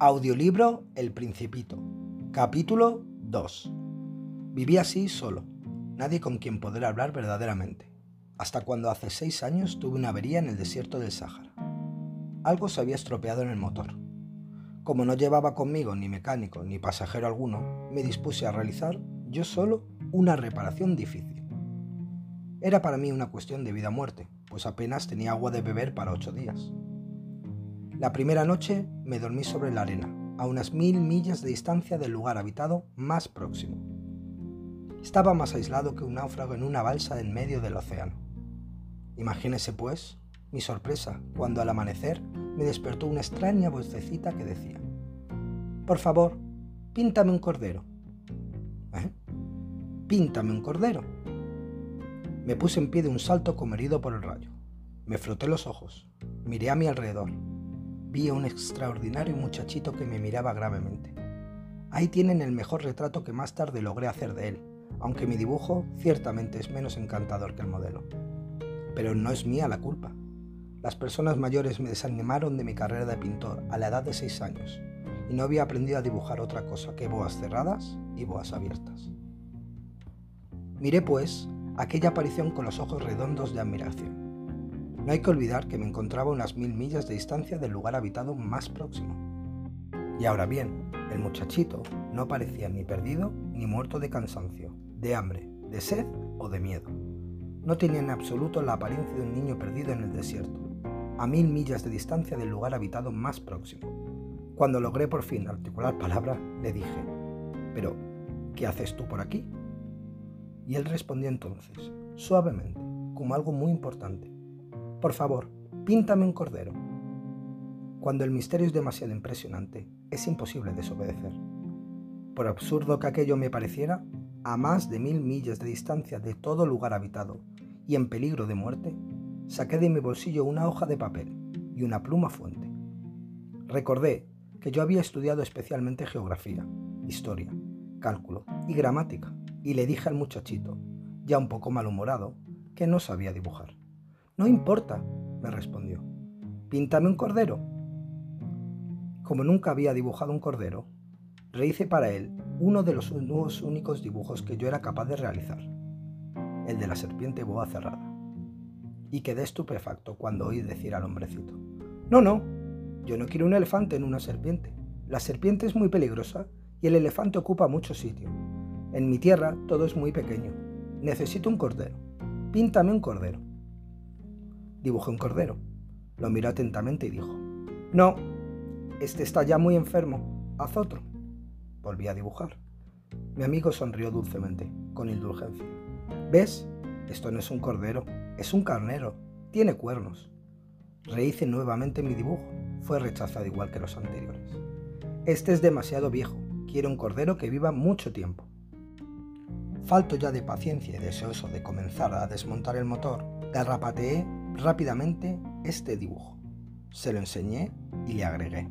Audiolibro El Principito. Capítulo 2. Viví así solo, nadie con quien poder hablar verdaderamente, hasta cuando hace seis años tuve una avería en el desierto del Sáhara. Algo se había estropeado en el motor. Como no llevaba conmigo ni mecánico ni pasajero alguno, me dispuse a realizar yo solo una reparación difícil. Era para mí una cuestión de vida o muerte, pues apenas tenía agua de beber para ocho días. La primera noche me dormí sobre la arena, a unas mil millas de distancia del lugar habitado más próximo. Estaba más aislado que un náufrago en una balsa en medio del océano. Imagínese, pues, mi sorpresa cuando al amanecer me despertó una extraña vocecita que decía, Por favor, píntame un cordero. ¿Eh? Píntame un cordero. Me puse en pie de un salto como herido por el rayo. Me froté los ojos, miré a mi alrededor vi a un extraordinario muchachito que me miraba gravemente. Ahí tienen el mejor retrato que más tarde logré hacer de él, aunque mi dibujo ciertamente es menos encantador que el modelo. Pero no es mía la culpa. Las personas mayores me desanimaron de mi carrera de pintor a la edad de 6 años y no había aprendido a dibujar otra cosa que boas cerradas y boas abiertas. Miré pues aquella aparición con los ojos redondos de admiración. No hay que olvidar que me encontraba unas mil millas de distancia del lugar habitado más próximo. Y ahora bien, el muchachito no parecía ni perdido ni muerto de cansancio, de hambre, de sed o de miedo. No tenía en absoluto la apariencia de un niño perdido en el desierto, a mil millas de distancia del lugar habitado más próximo. Cuando logré por fin articular palabra, le dije, pero, ¿qué haces tú por aquí? Y él respondió entonces, suavemente, como algo muy importante, por favor, píntame un cordero. Cuando el misterio es demasiado impresionante, es imposible desobedecer. Por absurdo que aquello me pareciera, a más de mil millas de distancia de todo lugar habitado y en peligro de muerte, saqué de mi bolsillo una hoja de papel y una pluma fuente. Recordé que yo había estudiado especialmente geografía, historia, cálculo y gramática, y le dije al muchachito, ya un poco malhumorado, que no sabía dibujar. No importa, me respondió. Píntame un cordero. Como nunca había dibujado un cordero, rehice para él uno de los nuevos únicos dibujos que yo era capaz de realizar, el de la serpiente boa cerrada. Y quedé estupefacto cuando oí decir al hombrecito, no, no, yo no quiero un elefante en una serpiente. La serpiente es muy peligrosa y el elefante ocupa mucho sitio. En mi tierra todo es muy pequeño. Necesito un cordero. Píntame un cordero. Dibujé un cordero. Lo miró atentamente y dijo, No, este está ya muy enfermo, haz otro. Volví a dibujar. Mi amigo sonrió dulcemente, con indulgencia. ¿Ves? Esto no es un cordero, es un carnero. Tiene cuernos. Rehice nuevamente mi dibujo. Fue rechazado igual que los anteriores. Este es demasiado viejo. Quiero un cordero que viva mucho tiempo. Falto ya de paciencia y deseoso de comenzar a desmontar el motor, garrapateé rápidamente este dibujo. Se lo enseñé y le agregué.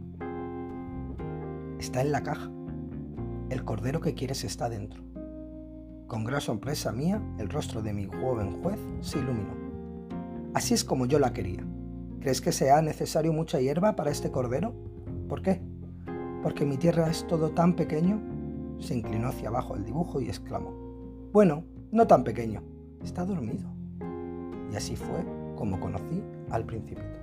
Está en la caja. El cordero que quieres está dentro. Con gran sorpresa mía, el rostro de mi joven juez se iluminó. Así es como yo la quería. ¿Crees que sea necesario mucha hierba para este cordero? ¿Por qué? Porque mi tierra es todo tan pequeño. Se inclinó hacia abajo el dibujo y exclamó. Bueno, no tan pequeño. Está dormido. Y así fue como conocí al principito.